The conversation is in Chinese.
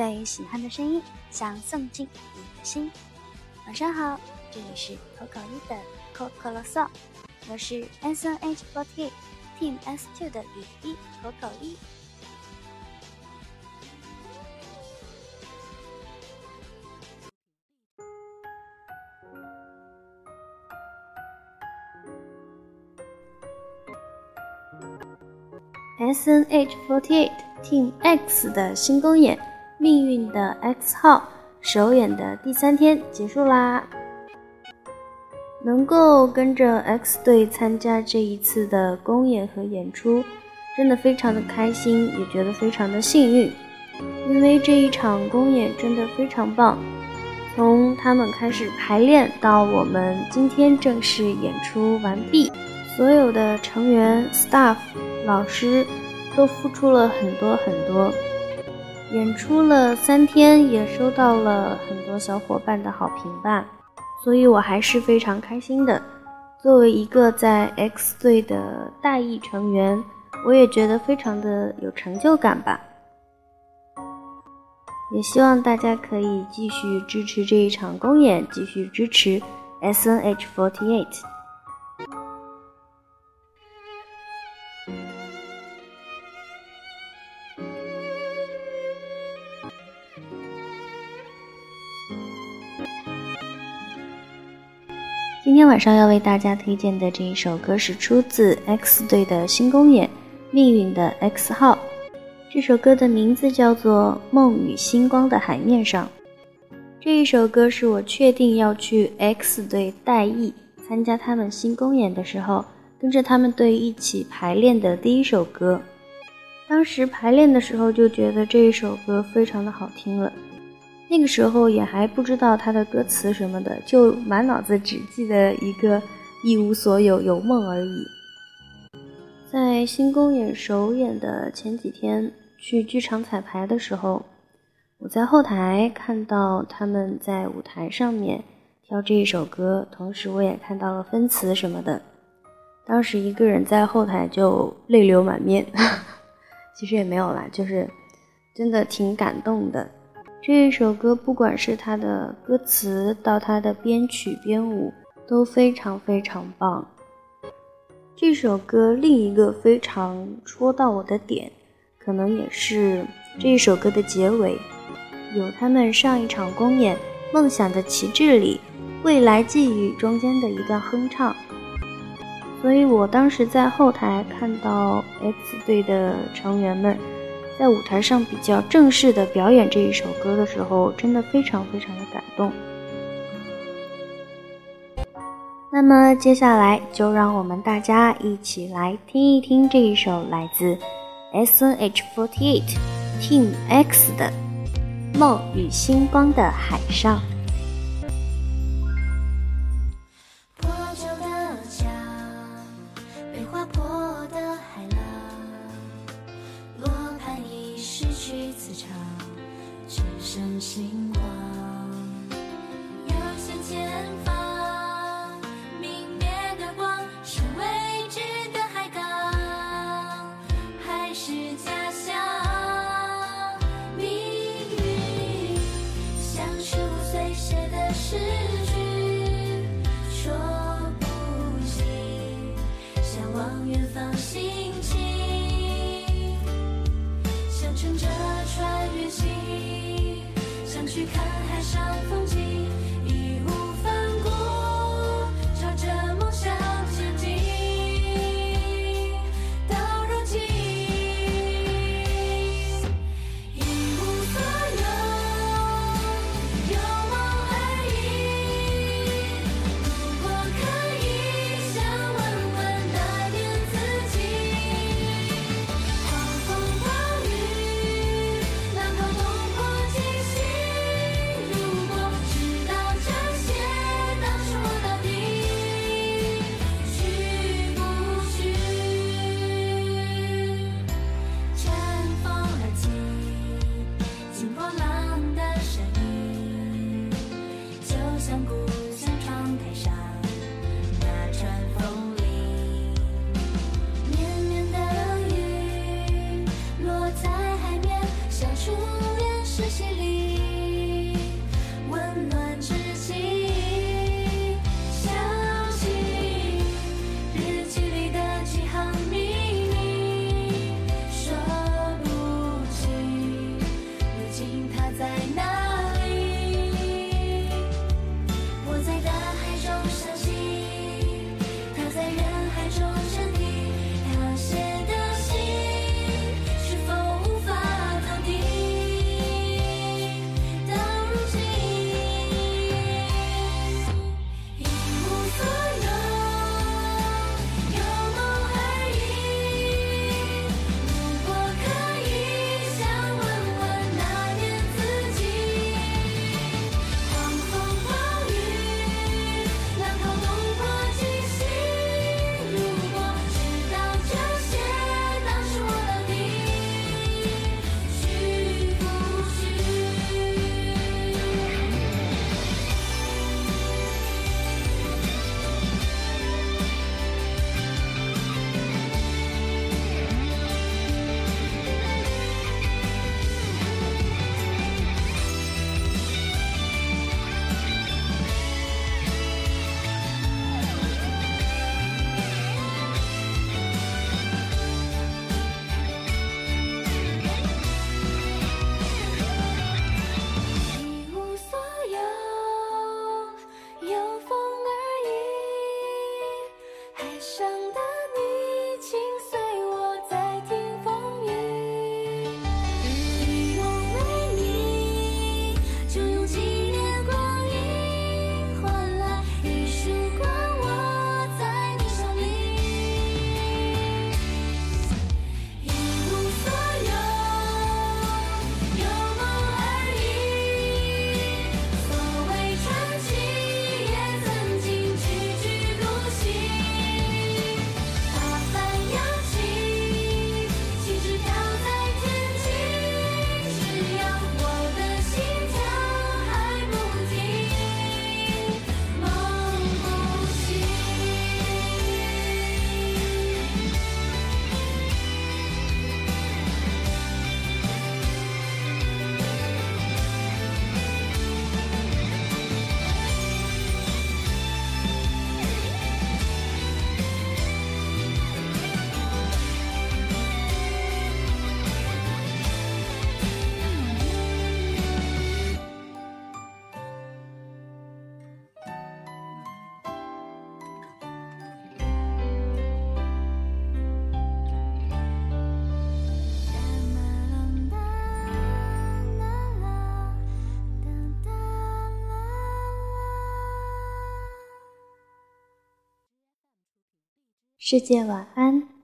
最喜欢的声音，想送进你的心。晚上好，这里是口口一的口口啰嗦，我是 S N H forty eight team S two 的雨一口口一。S N H forty eight Team X 的新公演《命运的 X 号》首演的第三天结束啦！能够跟着 X 队参加这一次的公演和演出，真的非常的开心，也觉得非常的幸运，因为这一场公演真的非常棒。从他们开始排练到我们今天正式演出完毕，所有的成员、staff。老师都付出了很多很多，演出了三天，也收到了很多小伙伴的好评吧，所以我还是非常开心的。作为一个在 X 队的大一成员，我也觉得非常的有成就感吧。也希望大家可以继续支持这一场公演，继续支持 SNH48。今天晚上要为大家推荐的这一首歌是出自 X 队的新公演《命运的 X 号》。这首歌的名字叫做《梦与星光的海面上》。这一首歌是我确定要去 X 队代役参加他们新公演的时候，跟着他们队一起排练的第一首歌。当时排练的时候就觉得这一首歌非常的好听了。那个时候也还不知道他的歌词什么的，就满脑子只记得一个一无所有，有梦而已。在新公演首演的前几天去剧场彩排的时候，我在后台看到他们在舞台上面跳这一首歌，同时我也看到了分词什么的。当时一个人在后台就泪流满面，其实也没有啦，就是真的挺感动的。这一首歌，不管是它的歌词到它的编曲编舞，都非常非常棒。这首歌另一个非常戳到我的点，可能也是这一首歌的结尾，有他们上一场公演《梦想的旗帜》里“未来寄语”中间的一段哼唱。所以我当时在后台看到 X 队的成员们。在舞台上比较正式的表演这一首歌的时候，真的非常非常的感动。那么接下来就让我们大家一起来听一听这一首来自 S.N.H.48 Team X 的《梦与星光的海上》。只剩星光。想的世界晚安。